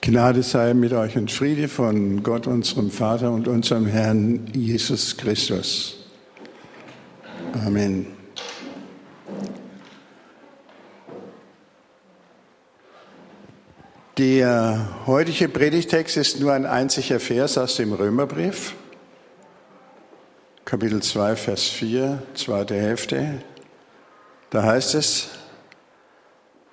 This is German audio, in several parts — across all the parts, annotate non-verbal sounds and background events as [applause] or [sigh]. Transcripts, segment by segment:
Gnade sei mit euch und Friede von Gott, unserem Vater und unserem Herrn Jesus Christus. Amen. Der heutige Predigtext ist nur ein einziger Vers aus dem Römerbrief, Kapitel 2, Vers 4, zweite Hälfte. Da heißt es,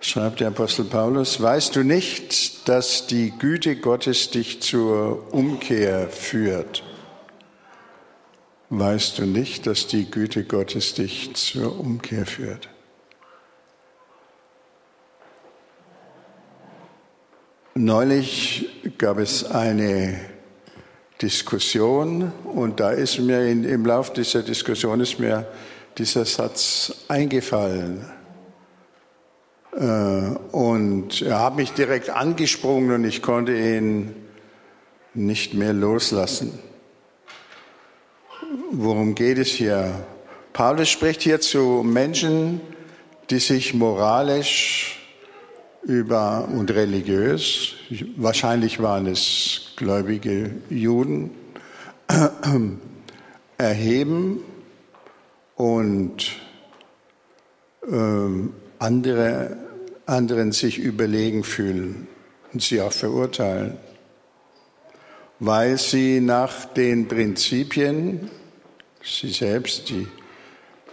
schreibt der Apostel Paulus, weißt du nicht, dass die Güte Gottes dich zur Umkehr führt? Weißt du nicht, dass die Güte Gottes dich zur Umkehr führt? Neulich gab es eine Diskussion und da ist mir in, im Laufe dieser Diskussion ist mir dieser Satz eingefallen. Äh, und er hat mich direkt angesprungen und ich konnte ihn nicht mehr loslassen. Worum geht es hier? Paulus spricht hier zu Menschen, die sich moralisch über und religiös, wahrscheinlich waren es gläubige Juden, [clears throat] erheben und äh, andere anderen sich überlegen fühlen und sie auch verurteilen, weil sie nach den Prinzipien, sie selbst, die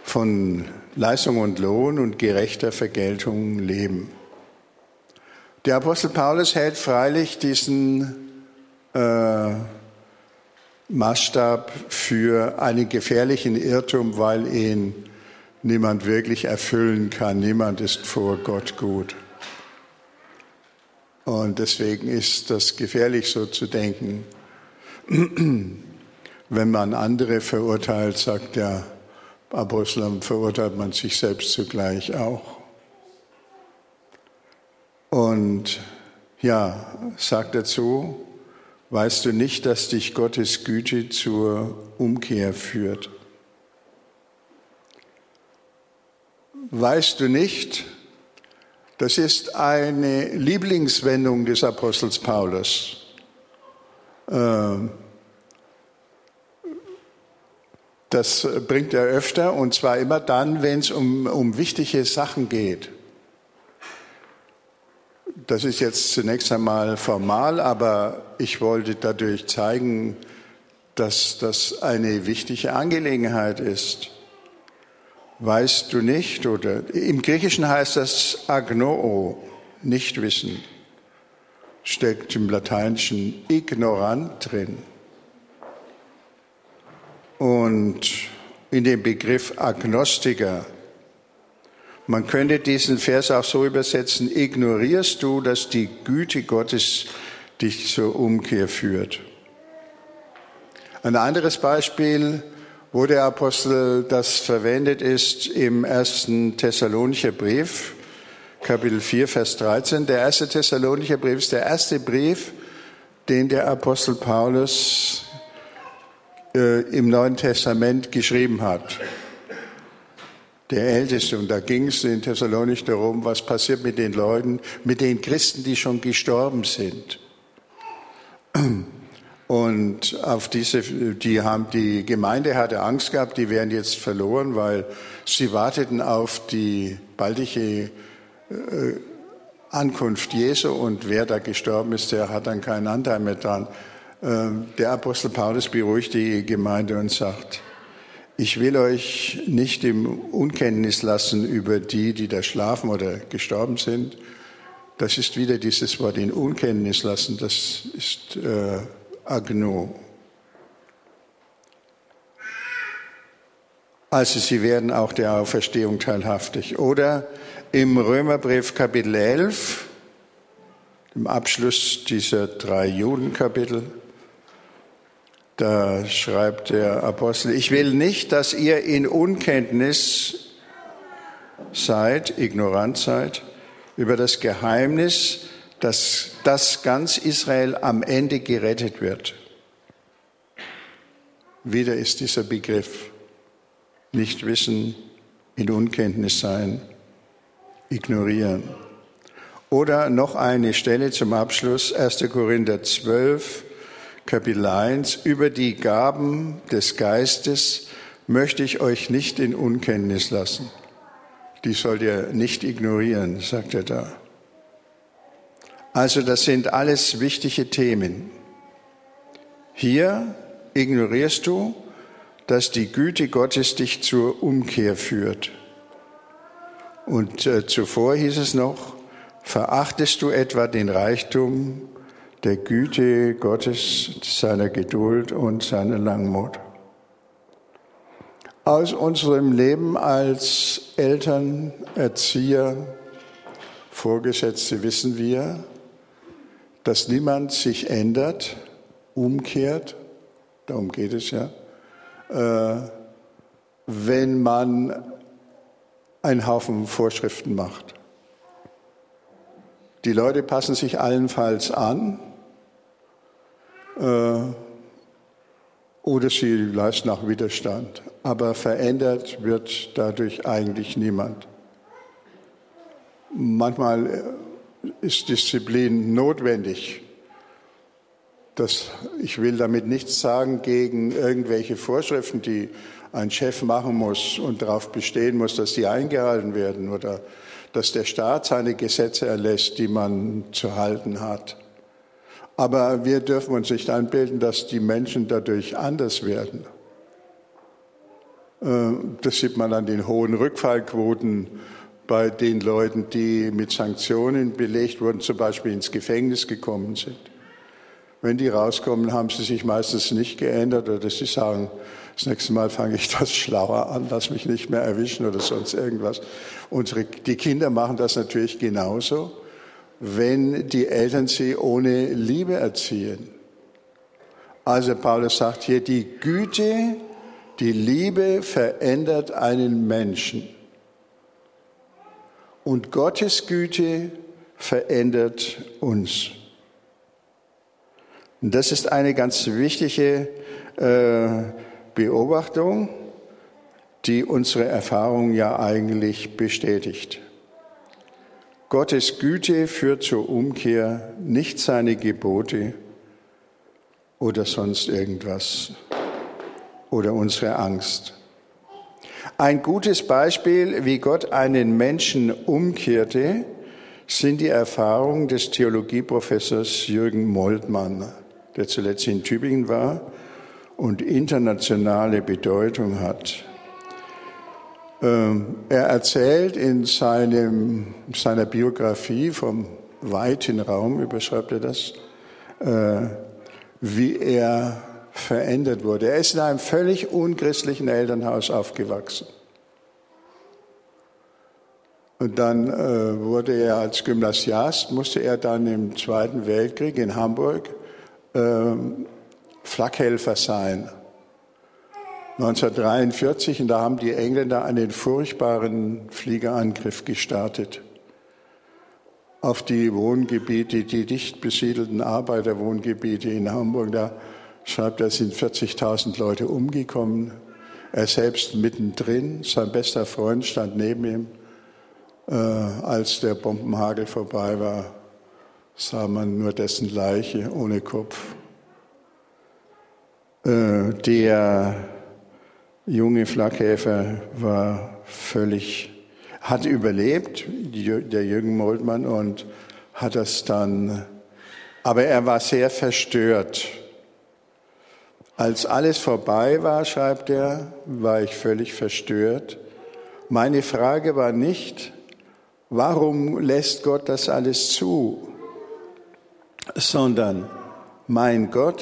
von Leistung und Lohn und gerechter Vergeltung leben. Der Apostel Paulus hält freilich diesen äh, Maßstab für einen gefährlichen Irrtum, weil ihn niemand wirklich erfüllen kann. Niemand ist vor Gott gut. Und deswegen ist das gefährlich, so zu denken. Wenn man andere verurteilt, sagt der Apostel, verurteilt man sich selbst zugleich auch. Und ja, sagt dazu, weißt du nicht, dass dich Gottes Güte zur Umkehr führt? Weißt du nicht, das ist eine Lieblingswendung des Apostels Paulus. Ähm, das bringt er öfter und zwar immer dann, wenn es um, um wichtige Sachen geht. Das ist jetzt zunächst einmal formal, aber ich wollte dadurch zeigen, dass das eine wichtige Angelegenheit ist weißt du nicht, oder im Griechischen heißt das agnoo, nicht wissen, steckt im Lateinischen ignorant drin. Und in dem Begriff Agnostiker, man könnte diesen Vers auch so übersetzen, ignorierst du, dass die Güte Gottes dich zur Umkehr führt. Ein anderes Beispiel, wo der Apostel das verwendet ist im ersten Thessalonicher Brief, Kapitel 4, Vers 13. Der erste Thessalonicher Brief ist der erste Brief, den der Apostel Paulus äh, im Neuen Testament geschrieben hat. Der älteste. Und da ging es in Thessalonich darum, was passiert mit den Leuten, mit den Christen, die schon gestorben sind. Und auf diese, die haben, die Gemeinde hatte Angst gehabt, die wären jetzt verloren, weil sie warteten auf die baldige äh, Ankunft Jesu und wer da gestorben ist, der hat dann keinen Anteil mehr dran. Äh, der Apostel Paulus beruhigt die Gemeinde und sagt, ich will euch nicht im Unkenntnis lassen über die, die da schlafen oder gestorben sind. Das ist wieder dieses Wort in Unkenntnis lassen. Das ist äh, agno. Also sie werden auch der Auferstehung teilhaftig. Oder im Römerbrief Kapitel 11, im Abschluss dieser drei Judenkapitel, da schreibt der Apostel, ich will nicht, dass ihr in Unkenntnis seid, ignorant seid, über das Geheimnis dass, dass ganz Israel am Ende gerettet wird. Wieder ist dieser Begriff nicht wissen, in Unkenntnis sein, ignorieren. Oder noch eine Stelle zum Abschluss, 1. Korinther 12, Kapitel 1. Über die Gaben des Geistes möchte ich euch nicht in Unkenntnis lassen. Die sollt ihr nicht ignorieren, sagt er da. Also das sind alles wichtige Themen. Hier ignorierst du, dass die Güte Gottes dich zur Umkehr führt. Und äh, zuvor hieß es noch, verachtest du etwa den Reichtum der Güte Gottes, seiner Geduld und seiner Langmut? Aus unserem Leben als Eltern, Erzieher, Vorgesetzte wissen wir, dass niemand sich ändert, umkehrt, darum geht es ja, äh, wenn man einen Haufen Vorschriften macht. Die Leute passen sich allenfalls an äh, oder sie leisten auch Widerstand. Aber verändert wird dadurch eigentlich niemand. Manchmal äh, ist Disziplin notwendig. Das, ich will damit nichts sagen gegen irgendwelche Vorschriften, die ein Chef machen muss und darauf bestehen muss, dass die eingehalten werden oder dass der Staat seine Gesetze erlässt, die man zu halten hat. Aber wir dürfen uns nicht einbilden, dass die Menschen dadurch anders werden. Äh, das sieht man an den hohen Rückfallquoten bei den Leuten, die mit Sanktionen belegt wurden, zum Beispiel ins Gefängnis gekommen sind. Wenn die rauskommen, haben sie sich meistens nicht geändert oder sie sagen, das nächste Mal fange ich das schlauer an, lass mich nicht mehr erwischen oder sonst irgendwas. Unsere, die Kinder machen das natürlich genauso, wenn die Eltern sie ohne Liebe erziehen. Also Paulus sagt hier, die Güte, die Liebe verändert einen Menschen. Und Gottes Güte verändert uns. Und das ist eine ganz wichtige äh, Beobachtung, die unsere Erfahrung ja eigentlich bestätigt. Gottes Güte führt zur Umkehr, nicht seine Gebote oder sonst irgendwas oder unsere Angst. Ein gutes Beispiel, wie Gott einen Menschen umkehrte, sind die Erfahrungen des Theologieprofessors Jürgen Moltmann, der zuletzt in Tübingen war und internationale Bedeutung hat. Ähm, er erzählt in seinem, seiner Biografie vom weiten Raum, überschreibt er das, äh, wie er verändert wurde. Er ist in einem völlig unchristlichen Elternhaus aufgewachsen. Und dann äh, wurde er als Gymnasiast, musste er dann im Zweiten Weltkrieg in Hamburg ähm, Flakhelfer sein. 1943, und da haben die Engländer einen furchtbaren Fliegerangriff gestartet auf die Wohngebiete, die dicht besiedelten Arbeiterwohngebiete in Hamburg. Da schreibt er, sind 40.000 Leute umgekommen. Er selbst mittendrin, sein bester Freund stand neben ihm. Äh, als der Bombenhagel vorbei war, sah man nur dessen Leiche ohne Kopf. Äh, der junge Flakkäfer war völlig, hat überlebt, der Jürgen Moldmann, und hat das dann, aber er war sehr verstört. Als alles vorbei war, schreibt er, war ich völlig verstört. Meine Frage war nicht, warum lässt Gott das alles zu, sondern mein Gott,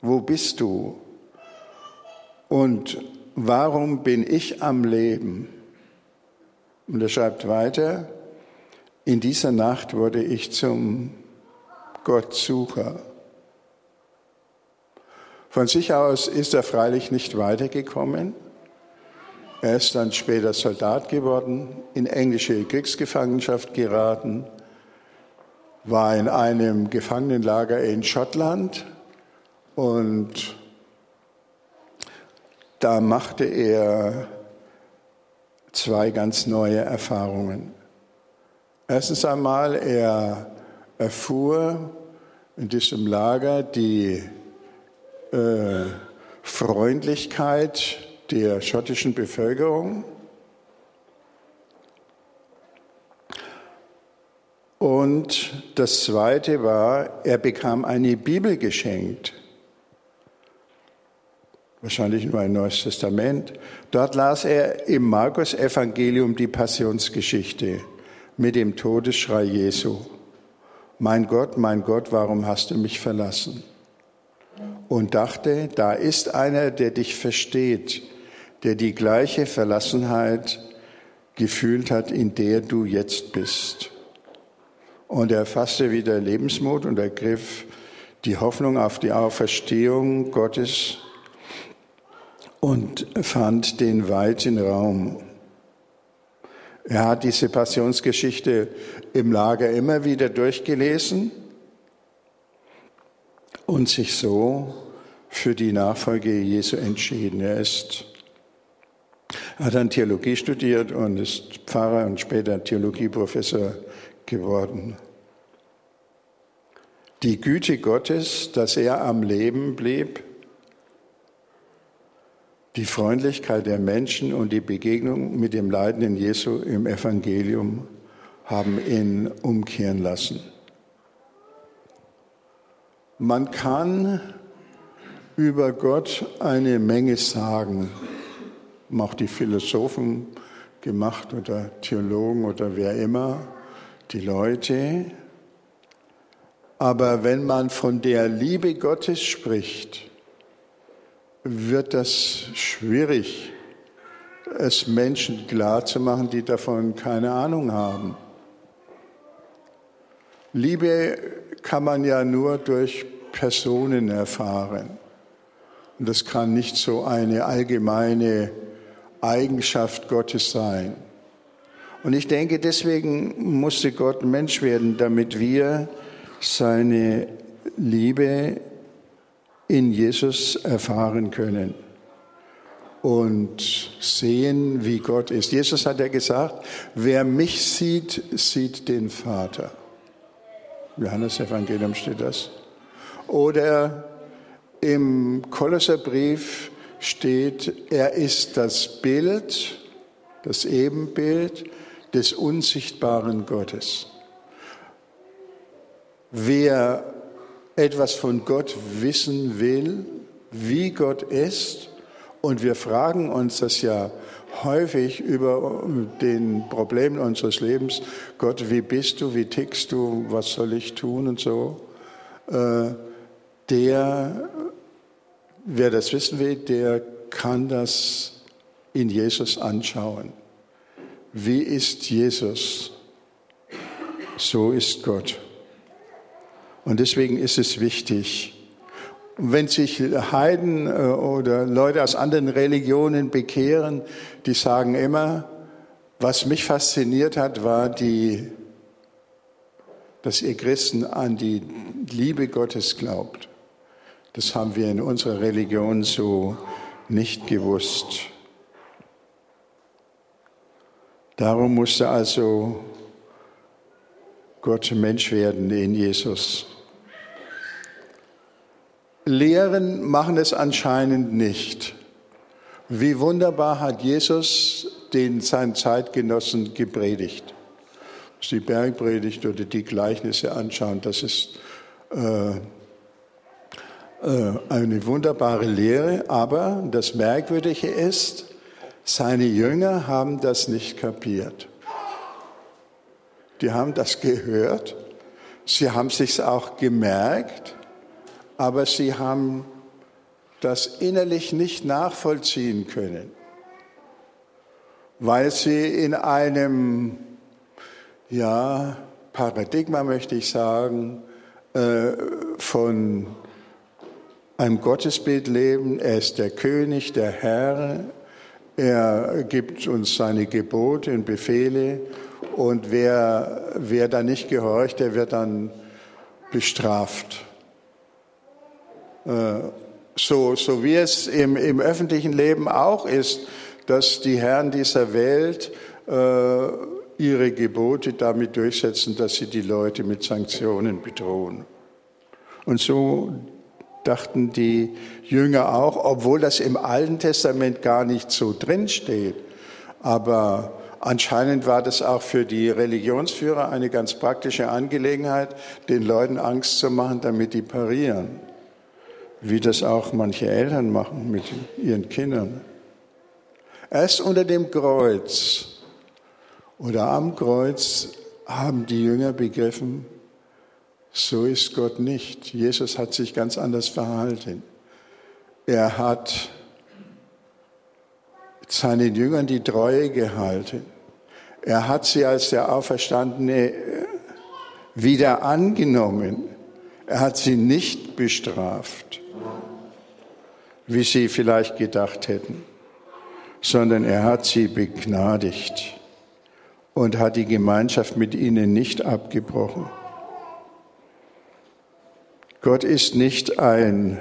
wo bist du? Und warum bin ich am Leben? Und er schreibt weiter, in dieser Nacht wurde ich zum Gottsucher. Von sich aus ist er freilich nicht weitergekommen. Er ist dann später Soldat geworden, in englische Kriegsgefangenschaft geraten, war in einem Gefangenenlager in Schottland und da machte er zwei ganz neue Erfahrungen. Erstens einmal, er erfuhr in diesem Lager die äh, Freundlichkeit der schottischen Bevölkerung. Und das Zweite war, er bekam eine Bibel geschenkt. Wahrscheinlich nur ein Neues Testament. Dort las er im Markus-Evangelium die Passionsgeschichte mit dem Todesschrei Jesu. Mein Gott, mein Gott, warum hast du mich verlassen? Und dachte, da ist einer, der dich versteht, der die gleiche Verlassenheit gefühlt hat, in der du jetzt bist. Und er fasste wieder Lebensmut und ergriff die Hoffnung auf die Auferstehung Gottes und fand den weiten Raum. Er hat diese Passionsgeschichte im Lager immer wieder durchgelesen und sich so für die Nachfolge Jesu entschieden. Er ist, hat dann Theologie studiert und ist Pfarrer und später Theologieprofessor geworden. Die Güte Gottes, dass er am Leben blieb, die Freundlichkeit der Menschen und die Begegnung mit dem leidenden Jesu im Evangelium haben ihn umkehren lassen. Man kann über Gott eine Menge sagen, auch die Philosophen gemacht oder Theologen oder wer immer, die Leute. Aber wenn man von der Liebe Gottes spricht, wird das schwierig, es Menschen klarzumachen, die davon keine Ahnung haben. Liebe kann man ja nur durch Personen erfahren. Und das kann nicht so eine allgemeine Eigenschaft Gottes sein. Und ich denke, deswegen musste Gott Mensch werden, damit wir seine Liebe in Jesus erfahren können und sehen, wie Gott ist. Jesus hat ja gesagt, wer mich sieht, sieht den Vater. Johannes Evangelium steht das. Oder im Kolosserbrief steht, er ist das Bild, das Ebenbild des unsichtbaren Gottes. Wer etwas von Gott wissen will, wie Gott ist, und wir fragen uns das ja häufig über den Problemen unseres Lebens, Gott, wie bist du, wie tickst du, was soll ich tun und so, äh, der, wer das wissen will, der kann das in Jesus anschauen. Wie ist Jesus? So ist Gott. Und deswegen ist es wichtig, wenn sich Heiden äh, oder Leute aus anderen Religionen bekehren, die sagen immer, was mich fasziniert hat, war die, dass ihr Christen an die Liebe Gottes glaubt. Das haben wir in unserer Religion so nicht gewusst. Darum musste also Gott Mensch werden in Jesus. Lehren machen es anscheinend nicht. Wie wunderbar hat Jesus den seinen Zeitgenossen gepredigt. Die Bergpredigt oder die Gleichnisse anschauen, das ist äh, äh, eine wunderbare Lehre, aber das Merkwürdige ist, seine Jünger haben das nicht kapiert. Die haben das gehört, sie haben sich auch gemerkt, aber sie haben das innerlich nicht nachvollziehen können, weil sie in einem ja, Paradigma, möchte ich sagen, äh, von einem Gottesbild leben. Er ist der König, der Herr. Er gibt uns seine Gebote und Befehle. Und wer, wer da nicht gehorcht, der wird dann bestraft. Äh, so, so wie es im, im öffentlichen Leben auch ist, dass die Herren dieser Welt äh, ihre Gebote damit durchsetzen, dass sie die Leute mit Sanktionen bedrohen. Und so dachten die Jünger auch, obwohl das im Alten Testament gar nicht so drinsteht. Aber anscheinend war das auch für die Religionsführer eine ganz praktische Angelegenheit, den Leuten Angst zu machen, damit die parieren. Wie das auch manche Eltern machen mit ihren Kindern. Erst unter dem Kreuz oder am Kreuz haben die Jünger begriffen, so ist Gott nicht. Jesus hat sich ganz anders verhalten. Er hat seinen Jüngern die Treue gehalten. Er hat sie als der Auferstandene wieder angenommen. Er hat sie nicht bestraft, wie sie vielleicht gedacht hätten, sondern er hat sie begnadigt und hat die Gemeinschaft mit ihnen nicht abgebrochen. Gott ist nicht ein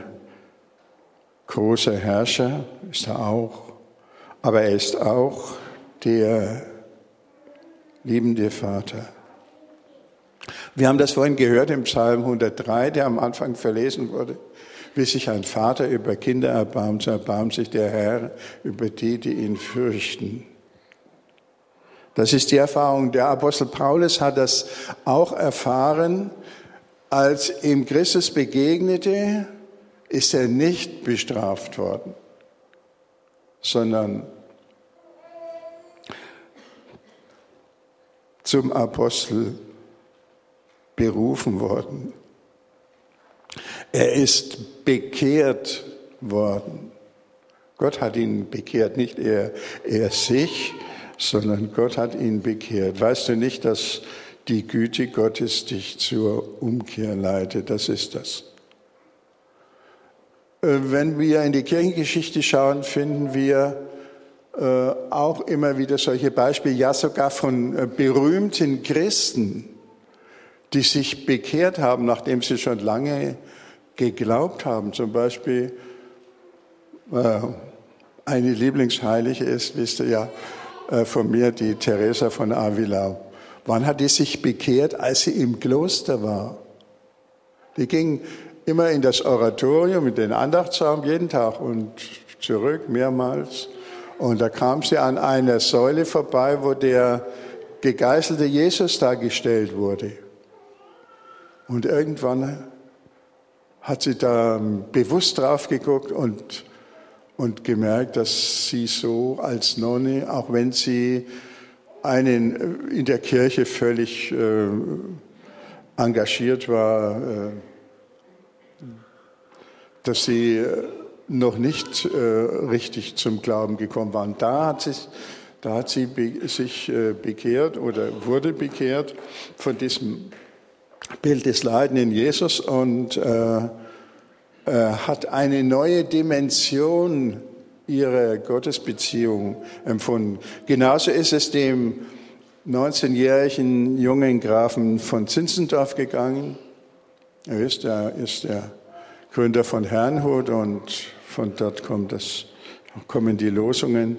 großer Herrscher, ist er auch, aber er ist auch der liebende Vater. Wir haben das vorhin gehört im Psalm 103, der am Anfang verlesen wurde. Wie sich ein Vater über Kinder erbarmt, so erbarmt sich der Herr über die, die ihn fürchten. Das ist die Erfahrung. Der Apostel Paulus hat das auch erfahren, als ihm Christus begegnete, ist er nicht bestraft worden, sondern zum Apostel berufen worden. Er ist bekehrt worden. Gott hat ihn bekehrt, nicht er, er sich, sondern Gott hat ihn bekehrt. Weißt du nicht, dass die Güte Gottes dich zur Umkehr leitet. Das ist das. Äh, wenn wir in die Kirchengeschichte schauen, finden wir äh, auch immer wieder solche Beispiele, ja sogar von äh, berühmten Christen, die sich bekehrt haben, nachdem sie schon lange geglaubt haben. Zum Beispiel eine Lieblingsheilige ist, wisst ihr ja, von mir, die Teresa von Avila. Wann hat die sich bekehrt? Als sie im Kloster war. Die ging immer in das Oratorium, in den Andachtsraum, jeden Tag und zurück mehrmals. Und da kam sie an einer Säule vorbei, wo der gegeißelte Jesus dargestellt wurde. Und irgendwann hat sie da bewusst drauf geguckt und, und gemerkt, dass sie so als Nonne, auch wenn sie einen äh, in der Kirche völlig äh, engagiert war, äh, dass sie äh, noch nicht äh, richtig zum Glauben gekommen waren. Da hat, sie, da hat sie be sich äh, bekehrt oder wurde bekehrt von diesem Bild des leidenden Jesus und hat eine neue Dimension ihre Gottesbeziehung empfunden. Genauso ist es dem 19-jährigen jungen Grafen von Zinzendorf gegangen. Er ist der, ist der Gründer von Herrnhut und von dort kommt das, kommen die Losungen.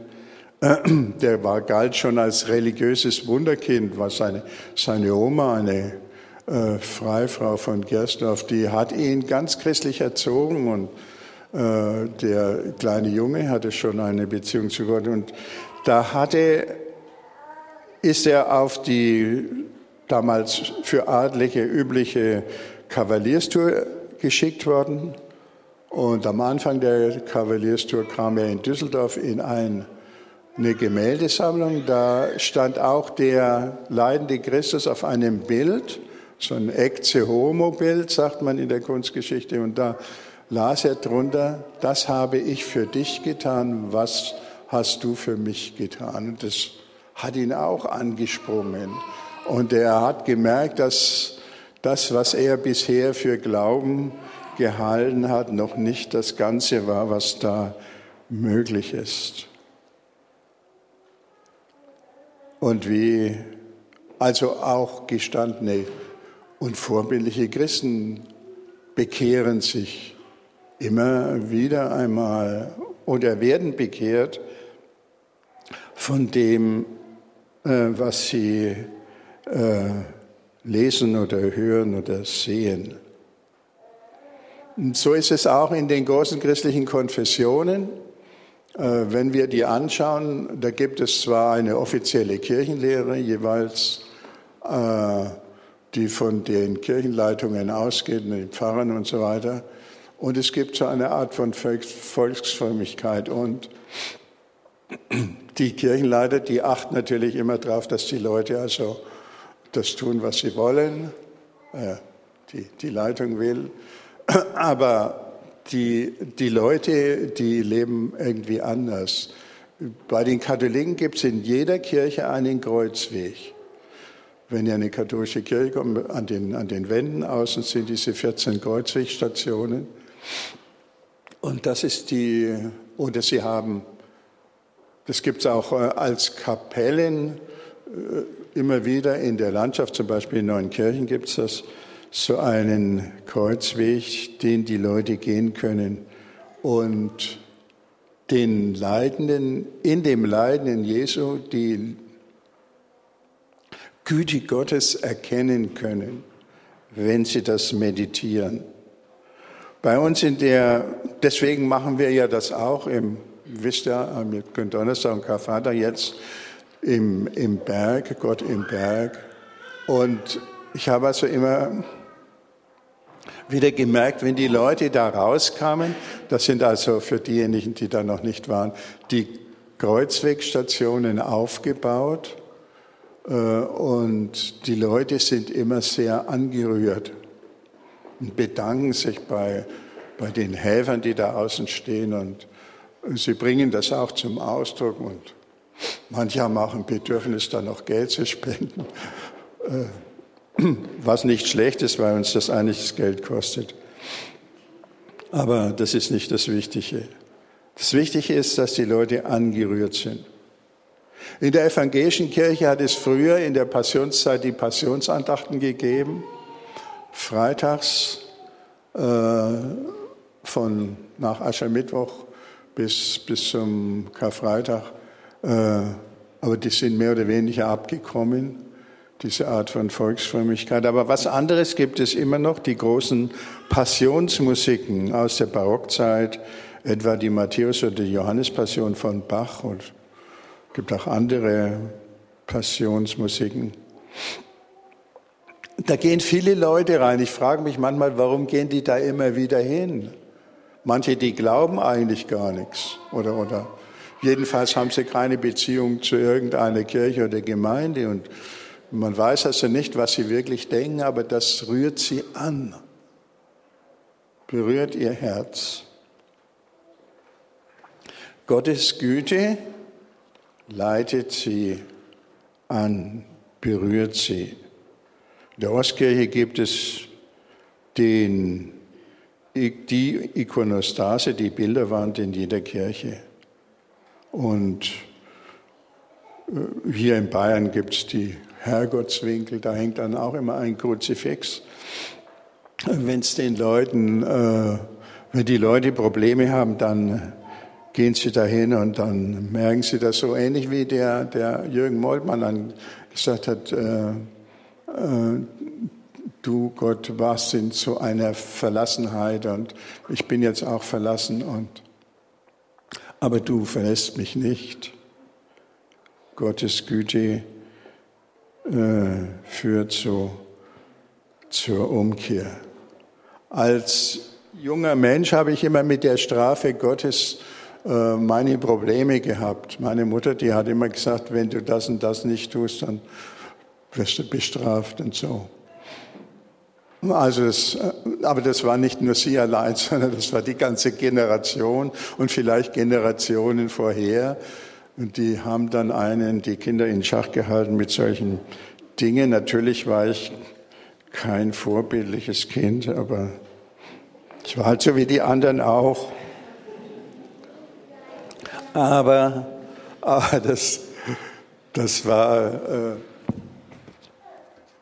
Der war, galt schon als religiöses Wunderkind, war seine, seine Oma, eine äh, Freifrau von Gersdorf, die hat ihn ganz christlich erzogen und äh, der kleine Junge hatte schon eine Beziehung zu Gott und da hatte, ist er auf die damals für Adlige übliche Kavalierstour geschickt worden. Und am Anfang der Kavalierstour kam er in Düsseldorf in ein, eine Gemäldesammlung. Da stand auch der leidende Christus auf einem Bild, so ein Ecce Homo-Bild, sagt man in der Kunstgeschichte. Und da las er drunter, das habe ich für dich getan, was hast du für mich getan? Und das hat ihn auch angesprungen. Und er hat gemerkt, dass das, was er bisher für Glauben gehalten hat, noch nicht das Ganze war, was da möglich ist. Und wie also auch gestandene und vorbildliche Christen bekehren sich immer wieder einmal oder werden bekehrt, von dem, äh, was sie äh, lesen oder hören oder sehen. Und so ist es auch in den großen christlichen Konfessionen. Äh, wenn wir die anschauen, da gibt es zwar eine offizielle Kirchenlehre, jeweils die von den Kirchenleitungen ausgeht, den Pfarrern und so weiter, und es gibt so eine Art von Volksfrömmigkeit und die Kirchenleiter, die achten natürlich immer darauf, dass die Leute also das tun, was sie wollen, die, die Leitung will. Aber die, die Leute, die leben irgendwie anders. Bei den Katholiken gibt es in jeder Kirche einen Kreuzweg. Wenn ihr eine katholische Kirche kommt, an den, an den Wänden außen sind diese 14 Kreuzwegstationen. Und das ist die, oder sie haben, das gibt es auch äh, als Kapellen äh, immer wieder in der Landschaft, zum Beispiel in Neuenkirchen gibt es das, so einen Kreuzweg, den die Leute gehen können und den Leidenden, in dem Leiden Jesu, die Güte Gottes erkennen können, wenn sie das meditieren. Bei uns in der, deswegen machen wir ja das auch im, wisst ihr, am Donnerstag und Karfreitag jetzt im, im Berg, Gott im Berg. Und ich habe also immer wieder gemerkt, wenn die Leute da rauskamen, das sind also für diejenigen, die da noch nicht waren, die Kreuzwegstationen aufgebaut und die Leute sind immer sehr angerührt und bedanken sich bei, bei den Helfern, die da außen stehen und sie bringen das auch zum Ausdruck und manche haben auch ein Bedürfnis, da noch Geld zu spenden. Äh, was nicht schlecht ist, weil uns das eigentlich das Geld kostet. Aber das ist nicht das Wichtige. Das Wichtige ist, dass die Leute angerührt sind. In der evangelischen Kirche hat es früher in der Passionszeit die Passionsandachten gegeben, freitags äh, von nach Aschermittwoch bis, bis zum Karfreitag. Äh, aber die sind mehr oder weniger abgekommen diese Art von Volksfrömmigkeit. Aber was anderes gibt es immer noch, die großen Passionsmusiken aus der Barockzeit, etwa die Matthäus- oder die Johannespassion von Bach und es gibt auch andere Passionsmusiken. Da gehen viele Leute rein. Ich frage mich manchmal, warum gehen die da immer wieder hin? Manche, die glauben eigentlich gar nichts. Oder, oder jedenfalls haben sie keine Beziehung zu irgendeiner Kirche oder Gemeinde und man weiß also nicht, was sie wirklich denken, aber das rührt sie an, berührt ihr Herz. Gottes Güte leitet sie an, berührt sie. In der Ostkirche gibt es den, die Ikonostase, die Bilderwand in jeder Kirche. Und äh, hier in Bayern gibt es die Herrgottswinkel, da hängt dann auch immer ein Kruzifix. Wenn es den Leuten, äh, wenn die Leute Probleme haben, dann gehen sie dahin und dann merken sie das so ähnlich wie der, der Jürgen Moltmann dann gesagt hat, äh, äh, du Gott warst in so einer Verlassenheit und ich bin jetzt auch verlassen und aber du verlässt mich nicht. Gottes Güte äh, führt zu, zur Umkehr. Als junger Mensch habe ich immer mit der Strafe Gottes äh, meine Probleme gehabt. Meine Mutter, die hat immer gesagt, wenn du das und das nicht tust, dann wirst du bestraft und so. Also das, äh, aber das war nicht nur sie allein, [laughs] sondern das war die ganze Generation und vielleicht Generationen vorher, und die haben dann einen, die Kinder in Schach gehalten mit solchen Dingen. Natürlich war ich kein vorbildliches Kind, aber ich war halt so wie die anderen auch. Aber, aber das, das war, äh,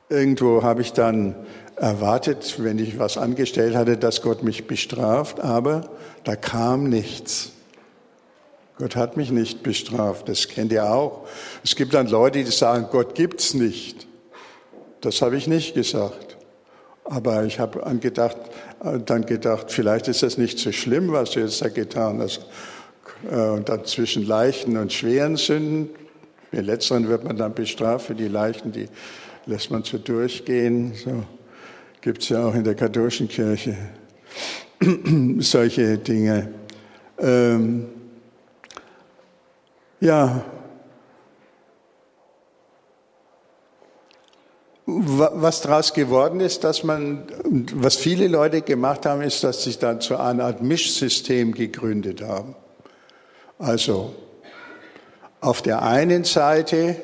irgendwo habe ich dann erwartet, wenn ich was angestellt hatte, dass Gott mich bestraft, aber da kam nichts. Gott hat mich nicht bestraft, das kennt ihr auch. Es gibt dann Leute, die sagen, Gott gibt's nicht. Das habe ich nicht gesagt. Aber ich habe angedacht, äh, dann gedacht, vielleicht ist das nicht so schlimm, was du jetzt da getan hast. Äh, und dann zwischen leichten und schweren Sünden, den letzteren wird man dann bestraft, für die leichten, die lässt man so durchgehen. So gibt es ja auch in der katholischen Kirche [clears throat] solche Dinge. Ähm, ja, was daraus geworden ist, dass man, was viele Leute gemacht haben, ist, dass sie dann zu einer Art Mischsystem gegründet haben. Also auf der einen Seite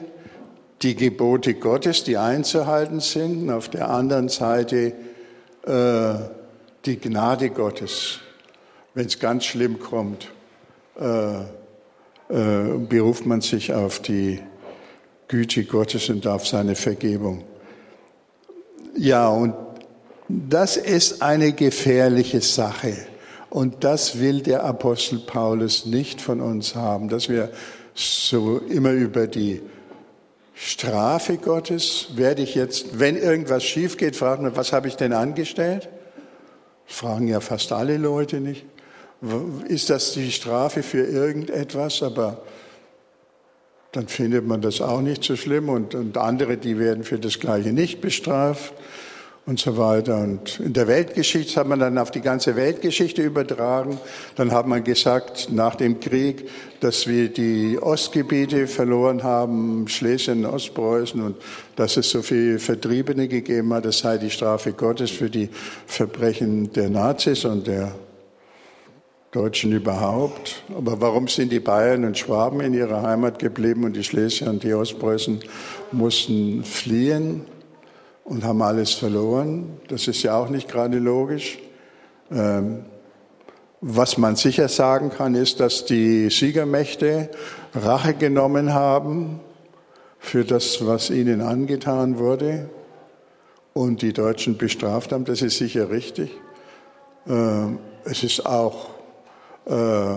die Gebote Gottes, die einzuhalten sind, auf der anderen Seite äh, die Gnade Gottes, wenn es ganz schlimm kommt. Äh, äh, beruft man sich auf die Güte Gottes und auf seine Vergebung. Ja, und das ist eine gefährliche Sache. Und das will der Apostel Paulus nicht von uns haben, dass wir so immer über die Strafe Gottes werde ich jetzt, wenn irgendwas schief geht, fragen wir, was habe ich denn angestellt? fragen ja fast alle Leute nicht. Ist das die Strafe für irgendetwas? Aber dann findet man das auch nicht so schlimm und, und andere, die werden für das Gleiche nicht bestraft und so weiter. Und in der Weltgeschichte hat man dann auf die ganze Weltgeschichte übertragen. Dann hat man gesagt, nach dem Krieg, dass wir die Ostgebiete verloren haben, Schlesien, Ostpreußen und dass es so viele Vertriebene gegeben hat. Das sei die Strafe Gottes für die Verbrechen der Nazis und der Deutschen überhaupt. Aber warum sind die Bayern und Schwaben in ihrer Heimat geblieben und die Schlesier und die Ostpreußen mussten fliehen und haben alles verloren? Das ist ja auch nicht gerade logisch. Ähm, was man sicher sagen kann, ist, dass die Siegermächte Rache genommen haben für das, was ihnen angetan wurde und die Deutschen bestraft haben. Das ist sicher richtig. Ähm, es ist auch äh,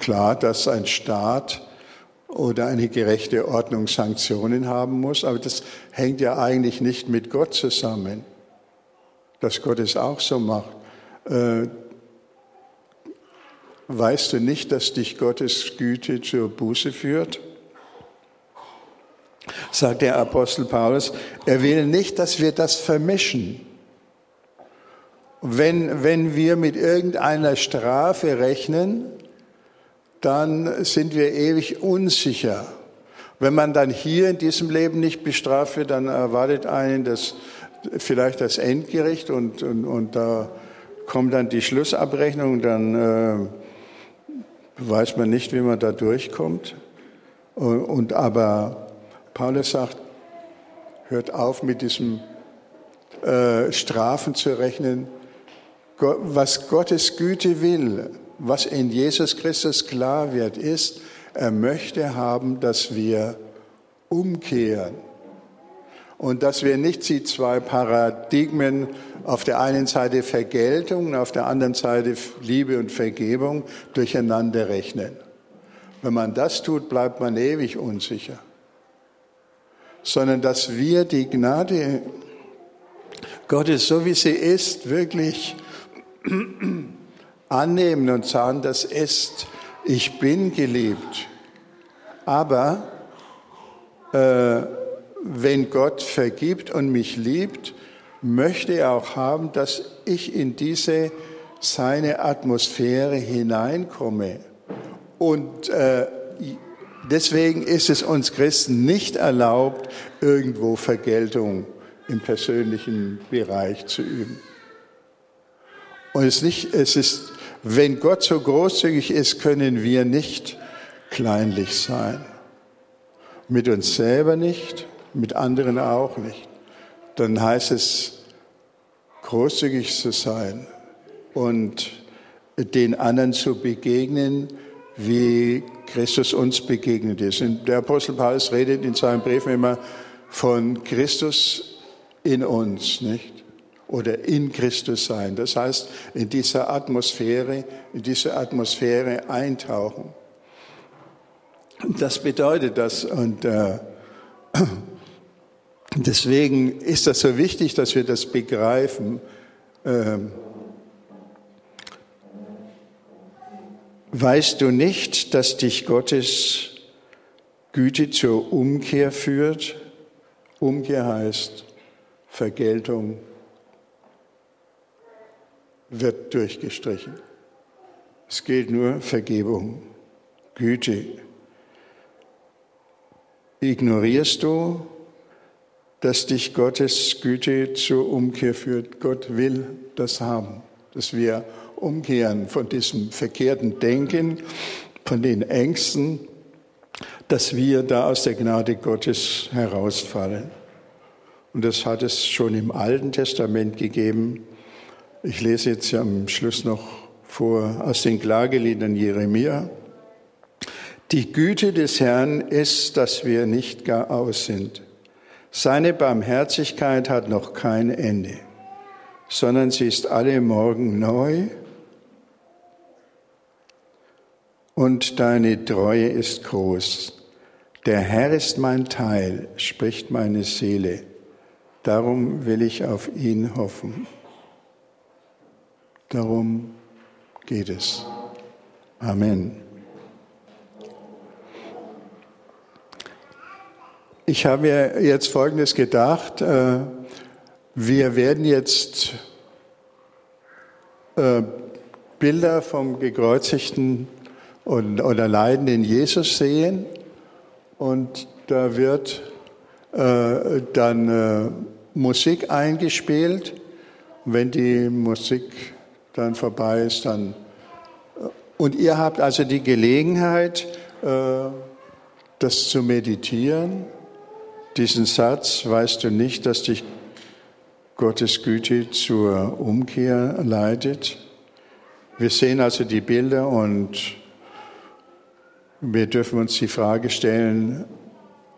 klar, dass ein Staat oder eine gerechte Ordnung Sanktionen haben muss, aber das hängt ja eigentlich nicht mit Gott zusammen, dass Gott es auch so macht. Äh, weißt du nicht, dass dich Gottes Güte zur Buße führt? Sagt der Apostel Paulus, er will nicht, dass wir das vermischen. Wenn, wenn wir mit irgendeiner Strafe rechnen, dann sind wir ewig unsicher. Wenn man dann hier in diesem Leben nicht bestraft wird, dann erwartet einen das, vielleicht das Endgericht und, und, und da kommt dann die Schlussabrechnung, dann äh, weiß man nicht, wie man da durchkommt. Und, und aber Paulus sagt, hört auf mit diesem äh, Strafen zu rechnen, was Gottes Güte will, was in Jesus Christus klar wird, ist, er möchte haben, dass wir umkehren und dass wir nicht die zwei Paradigmen auf der einen Seite Vergeltung und auf der anderen Seite Liebe und Vergebung durcheinander rechnen. Wenn man das tut, bleibt man ewig unsicher. Sondern dass wir die Gnade Gottes, so wie sie ist, wirklich annehmen und sagen, das ist, ich bin geliebt. Aber äh, wenn Gott vergibt und mich liebt, möchte er auch haben, dass ich in diese seine Atmosphäre hineinkomme. Und äh, deswegen ist es uns Christen nicht erlaubt, irgendwo Vergeltung im persönlichen Bereich zu üben. Und es, nicht, es ist, wenn Gott so großzügig ist, können wir nicht kleinlich sein. Mit uns selber nicht, mit anderen auch nicht. Dann heißt es, großzügig zu sein und den anderen zu begegnen, wie Christus uns begegnet ist. Und der Apostel Paulus redet in seinen Briefen immer von Christus in uns, nicht? Oder in Christus sein. Das heißt, in dieser Atmosphäre, in diese Atmosphäre eintauchen. Das bedeutet das. Und äh, [clears throat] deswegen ist das so wichtig, dass wir das begreifen. Ähm, weißt du nicht, dass dich Gottes Güte zur Umkehr führt? Umkehr heißt Vergeltung wird durchgestrichen. Es gilt nur Vergebung, Güte. Ignorierst du, dass dich Gottes Güte zur Umkehr führt? Gott will das haben, dass wir umkehren von diesem verkehrten Denken, von den Ängsten, dass wir da aus der Gnade Gottes herausfallen. Und das hat es schon im Alten Testament gegeben. Ich lese jetzt am Schluss noch vor aus den Klageliedern Jeremia. Die Güte des Herrn ist, dass wir nicht gar aus sind. Seine Barmherzigkeit hat noch kein Ende, sondern sie ist alle Morgen neu und deine Treue ist groß. Der Herr ist mein Teil, spricht meine Seele. Darum will ich auf ihn hoffen. Darum geht es. Amen. Ich habe mir jetzt Folgendes gedacht. Äh, wir werden jetzt äh, Bilder vom gekreuzigten oder leidenden Jesus sehen und da wird äh, dann Musik eingespielt. Wenn die Musik dann vorbei ist, dann. Und ihr habt also die Gelegenheit, das zu meditieren diesen Satz, weißt du nicht, dass dich Gottes Güte zur Umkehr leitet? Wir sehen also die Bilder und wir dürfen uns die Frage stellen,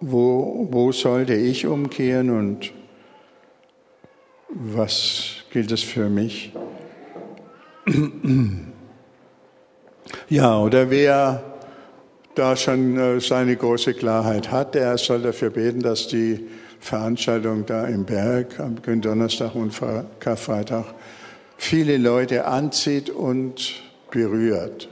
wo, wo sollte ich umkehren und was gilt es für mich? [clears throat] Ja, oder wer da schon äh, seine große Klarheit hat. Er soll dafür beten, dass die Veranstaltung da im Berg am Donnerstag und Karfreitag viele Leute anzieht und berührt.